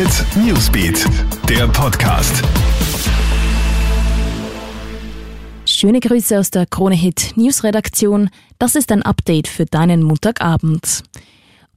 Hit Newsbeat, der Podcast. Schöne Grüße aus der Krone Hit Newsredaktion. Das ist ein Update für deinen Montagabend.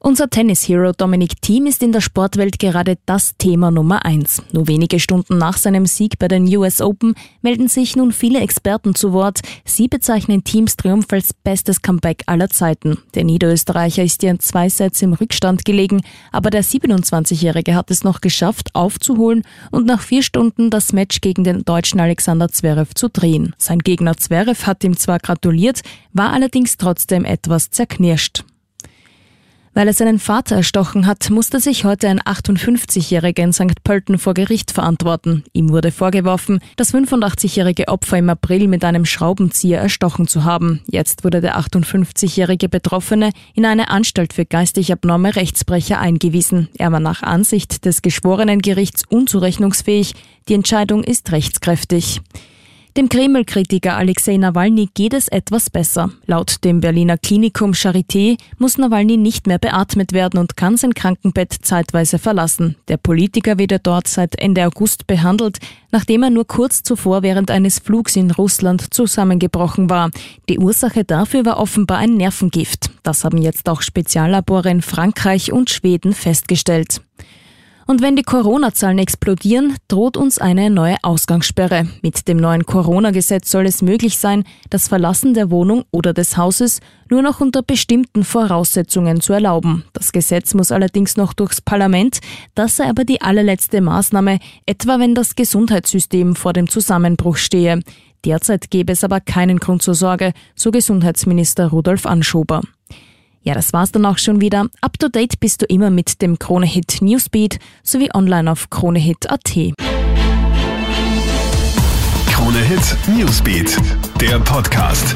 Unser Tennis-Hero Dominic Thiem ist in der Sportwelt gerade das Thema Nummer eins. Nur wenige Stunden nach seinem Sieg bei den US Open melden sich nun viele Experten zu Wort. Sie bezeichnen Teams Triumph als bestes Comeback aller Zeiten. Der Niederösterreicher ist ja zwei Sets im Rückstand gelegen, aber der 27-Jährige hat es noch geschafft, aufzuholen und nach vier Stunden das Match gegen den deutschen Alexander Zverev zu drehen. Sein Gegner Zverev hat ihm zwar gratuliert, war allerdings trotzdem etwas zerknirscht. Weil er seinen Vater erstochen hat, musste sich heute ein 58-Jähriger in St. Pölten vor Gericht verantworten. Ihm wurde vorgeworfen, das 85-jährige Opfer im April mit einem Schraubenzieher erstochen zu haben. Jetzt wurde der 58-jährige Betroffene in eine Anstalt für geistig abnorme Rechtsbrecher eingewiesen. Er war nach Ansicht des Geschworenengerichts unzurechnungsfähig. Die Entscheidung ist rechtskräftig. Dem Kreml-Kritiker Alexei Nawalny geht es etwas besser. Laut dem Berliner Klinikum Charité muss Nawalny nicht mehr beatmet werden und kann sein Krankenbett zeitweise verlassen. Der Politiker wird dort seit Ende August behandelt, nachdem er nur kurz zuvor während eines Flugs in Russland zusammengebrochen war. Die Ursache dafür war offenbar ein Nervengift. Das haben jetzt auch Speziallabore in Frankreich und Schweden festgestellt. Und wenn die Corona-Zahlen explodieren, droht uns eine neue Ausgangssperre. Mit dem neuen Corona-Gesetz soll es möglich sein, das Verlassen der Wohnung oder des Hauses nur noch unter bestimmten Voraussetzungen zu erlauben. Das Gesetz muss allerdings noch durchs Parlament. Das sei aber die allerletzte Maßnahme, etwa wenn das Gesundheitssystem vor dem Zusammenbruch stehe. Derzeit gäbe es aber keinen Grund zur Sorge, so Gesundheitsminister Rudolf Anschober. Ja, das war's dann auch schon wieder. Up to date bist du immer mit dem Kronehit Newsbeat sowie online auf kronehit.at. Kronehit Newsbeat, der Podcast.